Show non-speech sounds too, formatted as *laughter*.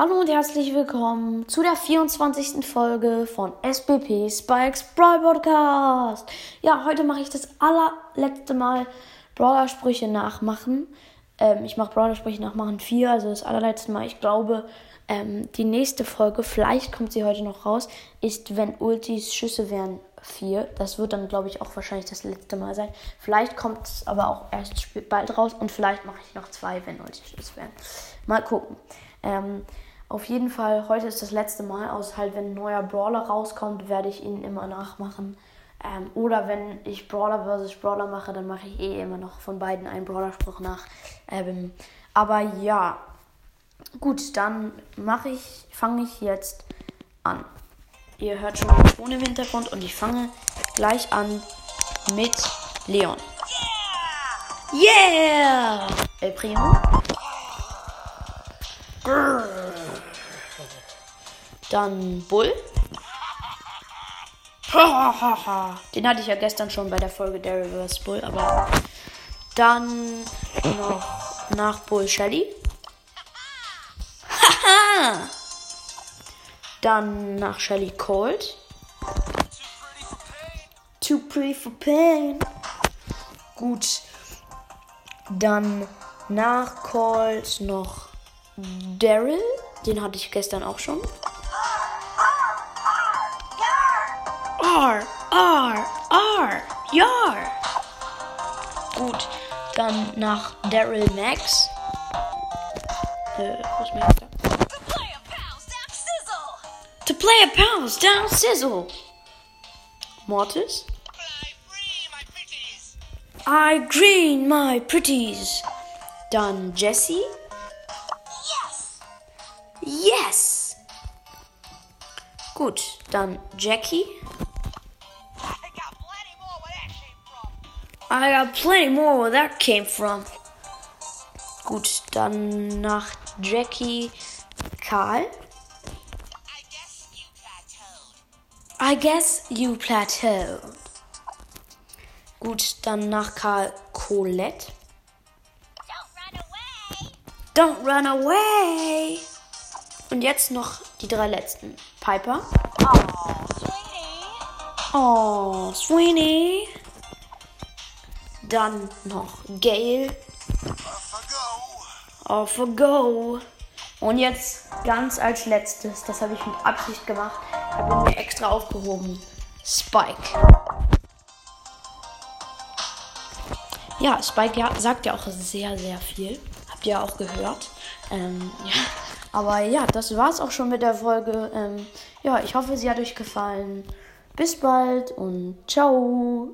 Hallo und herzlich willkommen zu der 24. Folge von SBP Spikes Brawl Podcast. Ja, heute mache ich das allerletzte Mal Brawler-Sprüche nachmachen. Ähm, ich mache Brawler-Sprüche nachmachen 4, also das allerletzte Mal. Ich glaube, ähm, die nächste Folge, vielleicht kommt sie heute noch raus, ist, wenn Ultis Schüsse wären 4. Das wird dann, glaube ich, auch wahrscheinlich das letzte Mal sein. Vielleicht kommt es aber auch erst bald raus und vielleicht mache ich noch zwei, wenn Ultis Schüsse wären. Mal gucken. Ähm, auf jeden Fall, heute ist das letzte Mal, aus halt, wenn ein neuer Brawler rauskommt, werde ich ihn immer nachmachen. Ähm, oder wenn ich Brawler vs. Brawler mache, dann mache ich eh immer noch von beiden einen Brawler-Spruch nach. Ähm, aber ja, gut, dann mache ich, fange ich jetzt an. Ihr hört schon den Ton im Hintergrund und ich fange gleich an mit Leon. Yeah! El Primo. Dann Bull. *laughs* Den hatte ich ja gestern schon bei der Folge der Reverse Bull, aber dann noch nach Bull Shelly. *laughs* dann nach Shelly Cold. Too pretty for pain. Gut. Dann nach Cold noch Daryl. Den hatte ich gestern auch schon. R, R, R, Yar. Gut, dann nach Daryl Max. Äh, was? To play a pals down sizzle. Mortis. I green my pretties. Dann Jessie. Yes Yes! Gut, dann Jackie. I got plenty more where that came from. Gut, dann nach Jackie Karl. I guess you plateaued. Gut, dann nach Karl Colette. Don't run away. Und jetzt noch die drei letzten. Piper. Oh, Sweeney. Dann noch Gale. Off a go. Und jetzt ganz als letztes, das habe ich mit Absicht gemacht, habe ich mir extra aufgehoben. Spike. Ja, Spike ja, sagt ja auch sehr, sehr viel. Habt ihr auch gehört. Ähm, ja. Aber ja, das war's auch schon mit der Folge. Ähm, ja, ich hoffe, sie hat euch gefallen. Bis bald und ciao.